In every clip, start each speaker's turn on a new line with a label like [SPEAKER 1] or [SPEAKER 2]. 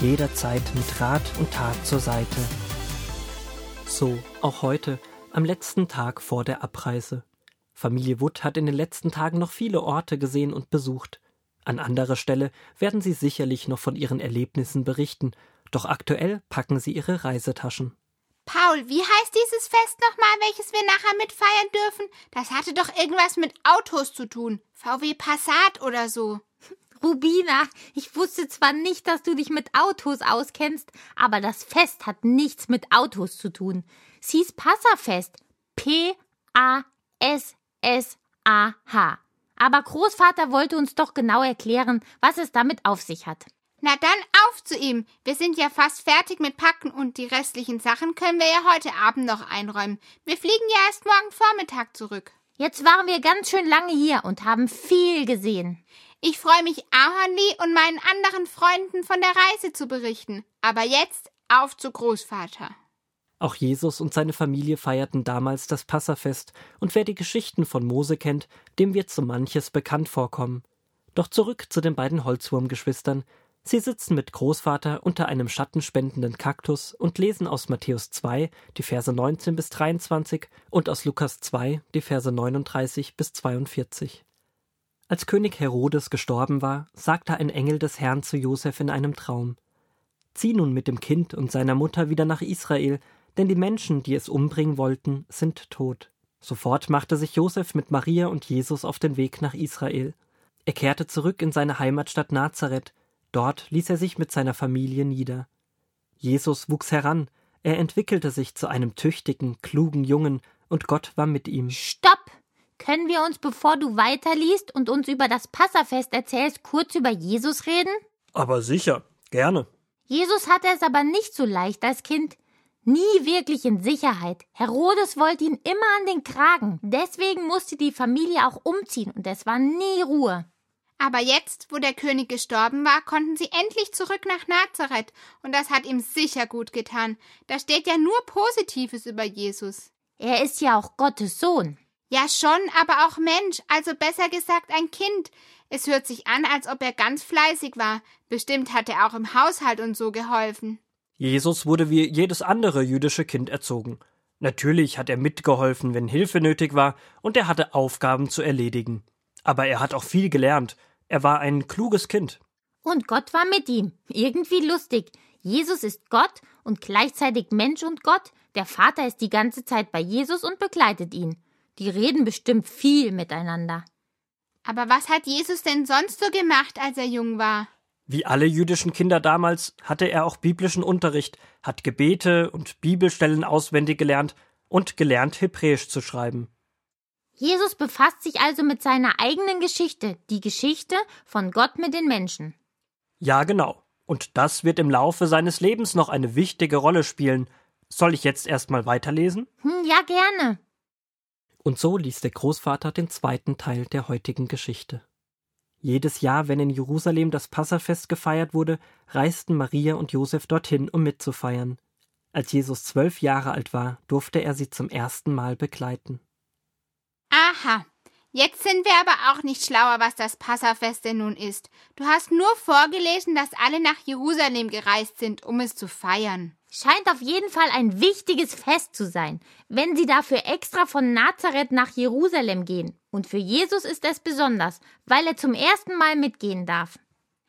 [SPEAKER 1] jederzeit mit Rat und Tat zur Seite. So, auch heute, am letzten Tag vor der Abreise. Familie Wood hat in den letzten Tagen noch viele Orte gesehen und besucht. An anderer Stelle werden sie sicherlich noch von ihren Erlebnissen berichten, doch aktuell packen sie ihre Reisetaschen.
[SPEAKER 2] Paul, wie heißt dieses Fest nochmal, welches wir nachher mitfeiern dürfen? Das hatte doch irgendwas mit Autos zu tun. VW Passat oder so.
[SPEAKER 3] Rubina, ich wusste zwar nicht, dass du dich mit Autos auskennst, aber das Fest hat nichts mit Autos zu tun. Sie hieß Passafest. P-A-S S-A-H. Aber Großvater wollte uns doch genau erklären, was es damit auf sich hat.
[SPEAKER 2] Na dann auf zu ihm. Wir sind ja fast fertig mit Packen und die restlichen Sachen können wir ja heute Abend noch einräumen. Wir fliegen ja erst morgen Vormittag zurück.
[SPEAKER 3] Jetzt waren wir ganz schön lange hier und haben viel gesehen.
[SPEAKER 2] Ich freue mich, Ahornli und meinen anderen Freunden von der Reise zu berichten. Aber jetzt auf zu Großvater.
[SPEAKER 1] Auch Jesus und seine Familie feierten damals das Passafest, und wer die Geschichten von Mose kennt, dem wird so manches bekannt vorkommen. Doch zurück zu den beiden Holzwurmgeschwistern. Sie sitzen mit Großvater unter einem schattenspendenden Kaktus und lesen aus Matthäus 2 die Verse 19 bis 23 und aus Lukas 2 die Verse 39 bis 42. Als König Herodes gestorben war, sagte ein Engel des Herrn zu Josef in einem Traum: Zieh nun mit dem Kind und seiner Mutter wieder nach Israel, denn die Menschen, die es umbringen wollten, sind tot. Sofort machte sich Josef mit Maria und Jesus auf den Weg nach Israel. Er kehrte zurück in seine Heimatstadt Nazareth, dort ließ er sich mit seiner Familie nieder. Jesus wuchs heran, er entwickelte sich zu einem tüchtigen, klugen Jungen, und Gott war mit ihm.
[SPEAKER 3] Stopp! Können wir uns, bevor du weiterliest und uns über das Passafest erzählst, kurz über Jesus reden?
[SPEAKER 1] Aber sicher, gerne.
[SPEAKER 3] Jesus hatte es aber nicht so leicht als Kind nie wirklich in Sicherheit. Herodes wollte ihn immer an den Kragen. Deswegen musste die Familie auch umziehen und es war nie Ruhe.
[SPEAKER 2] Aber jetzt, wo der König gestorben war, konnten sie endlich zurück nach Nazareth, und das hat ihm sicher gut getan. Da steht ja nur Positives über Jesus.
[SPEAKER 3] Er ist ja auch Gottes Sohn.
[SPEAKER 2] Ja schon, aber auch Mensch, also besser gesagt ein Kind. Es hört sich an, als ob er ganz fleißig war. Bestimmt hat er auch im Haushalt und so geholfen.
[SPEAKER 1] Jesus wurde wie jedes andere jüdische Kind erzogen. Natürlich hat er mitgeholfen, wenn Hilfe nötig war, und er hatte Aufgaben zu erledigen. Aber er hat auch viel gelernt. Er war ein kluges Kind.
[SPEAKER 3] Und Gott war mit ihm. Irgendwie lustig. Jesus ist Gott und gleichzeitig Mensch und Gott. Der Vater ist die ganze Zeit bei Jesus und begleitet ihn. Die reden bestimmt viel miteinander.
[SPEAKER 2] Aber was hat Jesus denn sonst so gemacht, als er jung war?
[SPEAKER 1] Wie alle jüdischen Kinder damals hatte er auch biblischen Unterricht, hat Gebete und Bibelstellen auswendig gelernt und gelernt, Hebräisch zu schreiben.
[SPEAKER 3] Jesus befasst sich also mit seiner eigenen Geschichte, die Geschichte von Gott mit den Menschen.
[SPEAKER 1] Ja, genau. Und das wird im Laufe seines Lebens noch eine wichtige Rolle spielen. Soll ich jetzt erstmal weiterlesen?
[SPEAKER 3] Hm, ja, gerne.
[SPEAKER 1] Und so liest der Großvater den zweiten Teil der heutigen Geschichte. Jedes Jahr, wenn in Jerusalem das Passafest gefeiert wurde, reisten Maria und Josef dorthin, um mitzufeiern. Als Jesus zwölf Jahre alt war, durfte er sie zum ersten Mal begleiten.
[SPEAKER 2] Aha, jetzt sind wir aber auch nicht schlauer, was das Passafest denn nun ist. Du hast nur vorgelesen, dass alle nach Jerusalem gereist sind, um es zu feiern.
[SPEAKER 3] Scheint auf jeden Fall ein wichtiges Fest zu sein, wenn sie dafür extra von Nazareth nach Jerusalem gehen. Und für Jesus ist es besonders, weil er zum ersten Mal mitgehen darf.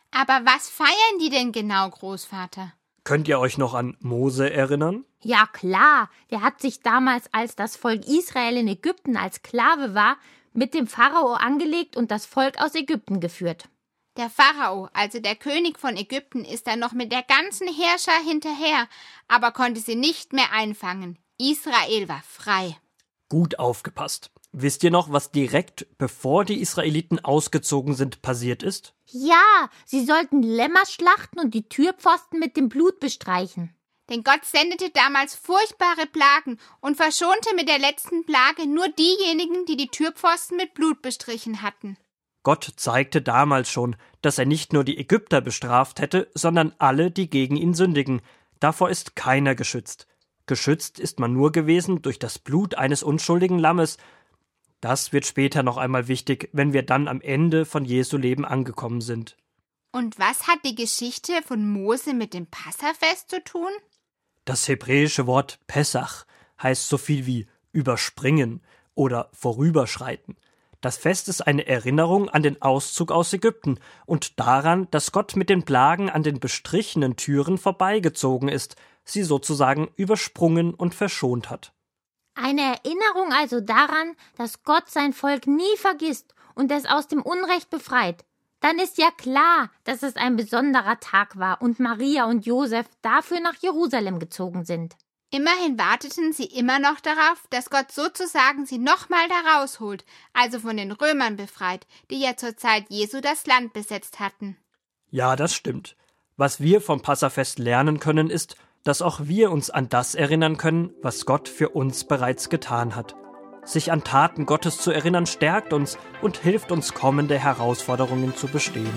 [SPEAKER 2] Aber was feiern die denn genau, Großvater?
[SPEAKER 1] Könnt ihr euch noch an Mose erinnern?
[SPEAKER 3] Ja, klar. Der hat sich damals, als das Volk Israel in Ägypten als Sklave war, mit dem Pharao angelegt und das Volk aus Ägypten geführt.
[SPEAKER 2] Der Pharao, also der König von Ägypten, ist dann noch mit der ganzen Herrscher hinterher, aber konnte sie nicht mehr einfangen. Israel war frei.
[SPEAKER 1] Gut aufgepasst. Wisst ihr noch, was direkt bevor die Israeliten ausgezogen sind passiert ist?
[SPEAKER 3] Ja, sie sollten Lämmer schlachten und die Türpfosten mit dem Blut bestreichen.
[SPEAKER 2] denn Gott sendete damals furchtbare Plagen und verschonte mit der letzten Plage nur diejenigen, die die Türpfosten mit Blut bestrichen hatten.
[SPEAKER 1] Gott zeigte damals schon, dass er nicht nur die Ägypter bestraft hätte, sondern alle, die gegen ihn sündigen. Davor ist keiner geschützt. Geschützt ist man nur gewesen durch das Blut eines unschuldigen Lammes. Das wird später noch einmal wichtig, wenn wir dann am Ende von Jesu Leben angekommen sind.
[SPEAKER 2] Und was hat die Geschichte von Mose mit dem Passafest zu tun?
[SPEAKER 1] Das hebräische Wort Pessach heißt so viel wie überspringen oder vorüberschreiten. Das Fest ist eine Erinnerung an den Auszug aus Ägypten und daran, dass Gott mit den Plagen an den bestrichenen Türen vorbeigezogen ist, sie sozusagen übersprungen und verschont hat.
[SPEAKER 3] Eine Erinnerung also daran, dass Gott sein Volk nie vergisst und es aus dem Unrecht befreit. Dann ist ja klar, dass es ein besonderer Tag war und Maria und Josef dafür nach Jerusalem gezogen sind.
[SPEAKER 2] Immerhin warteten sie immer noch darauf, dass Gott sozusagen sie nochmal da rausholt, also von den Römern befreit, die ja zur Zeit Jesu das Land besetzt hatten.
[SPEAKER 1] Ja, das stimmt. Was wir vom Passafest lernen können, ist, dass auch wir uns an das erinnern können, was Gott für uns bereits getan hat. Sich an Taten Gottes zu erinnern, stärkt uns und hilft uns, kommende Herausforderungen zu bestehen.